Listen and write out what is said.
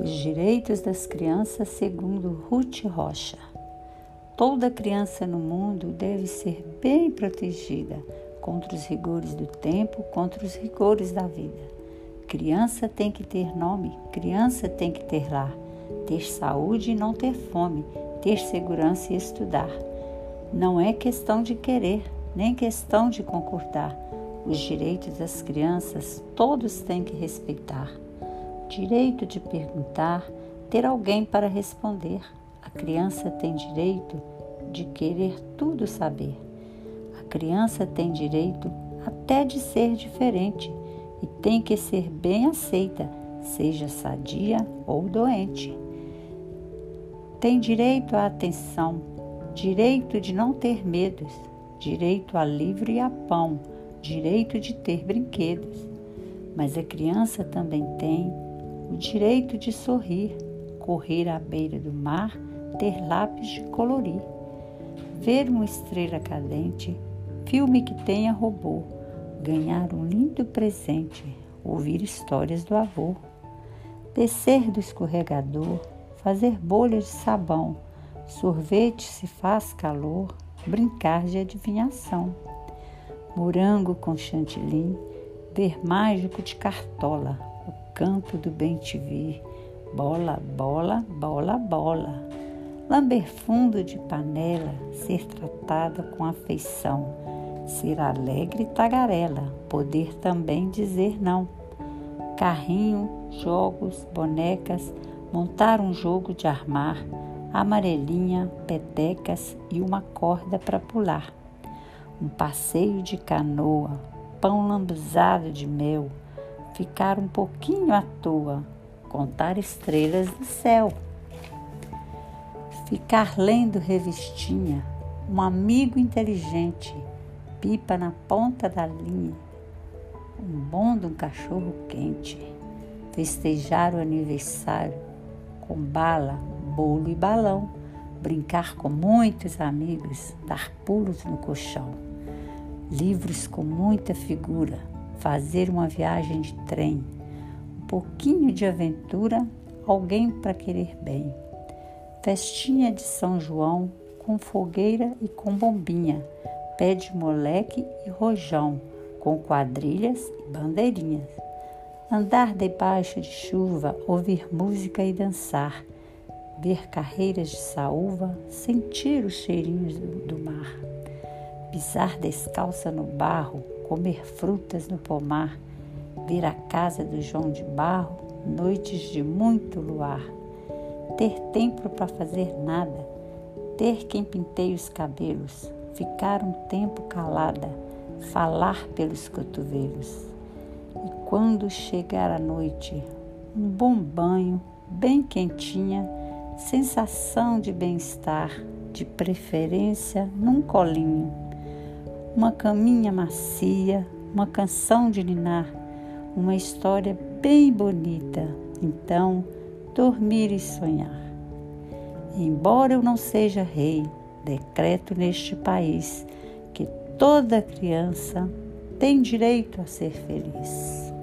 Os direitos das crianças, segundo Ruth Rocha. Toda criança no mundo deve ser bem protegida contra os rigores do tempo, contra os rigores da vida. Criança tem que ter nome, criança tem que ter lar, ter saúde e não ter fome, ter segurança e estudar. Não é questão de querer, nem questão de concordar. Os direitos das crianças todos têm que respeitar. Direito de perguntar, ter alguém para responder. A criança tem direito de querer tudo saber. A criança tem direito até de ser diferente e tem que ser bem aceita, seja sadia ou doente. Tem direito à atenção, direito de não ter medos, direito a livro e a pão, direito de ter brinquedos. Mas a criança também tem o direito de sorrir, correr à beira do mar, ter lápis de colorir, ver uma estrela cadente, filme que tenha robô, ganhar um lindo presente, ouvir histórias do avô, descer do escorregador, fazer bolhas de sabão sorvete se faz calor, brincar de adivinhação. Morango com chantilly, ver mágico de cartola, campo do bem te vir, bola, bola, bola, bola. Lamber fundo de panela, ser tratada com afeição, ser alegre e tagarela, poder também dizer não. Carrinho, jogos, bonecas, montar um jogo de armar, amarelinha, petecas e uma corda para pular. Um passeio de canoa, pão lambuzado de mel, ficar um pouquinho à toa, contar estrelas do céu. Ficar lendo revistinha, um amigo inteligente, pipa na ponta da linha, um bom de um cachorro quente, festejar o aniversário com bala, bolo e balão, brincar com muitos amigos, dar pulos no colchão, livros com muita figura, fazer uma viagem de trem, um pouquinho de aventura, alguém para querer bem. Festinha de São João com fogueira e com bombinha, pé de moleque e rojão, com quadrilhas e bandeirinhas. Andar debaixo de chuva, ouvir música e dançar ver carreiras de saúva, sentir os cheirinhos do, do mar, pisar descalça no barro, comer frutas no pomar, ver a casa do João de Barro, noites de muito luar, ter tempo para fazer nada, ter quem penteie os cabelos, ficar um tempo calada, falar pelos cotovelos. E quando chegar a noite, um bom banho, bem quentinha, sensação de bem-estar, de preferência num colinho, uma caminha macia, uma canção de ninar, uma história bem bonita. Então, dormir e sonhar. Embora eu não seja rei, decreto neste país que toda criança tem direito a ser feliz.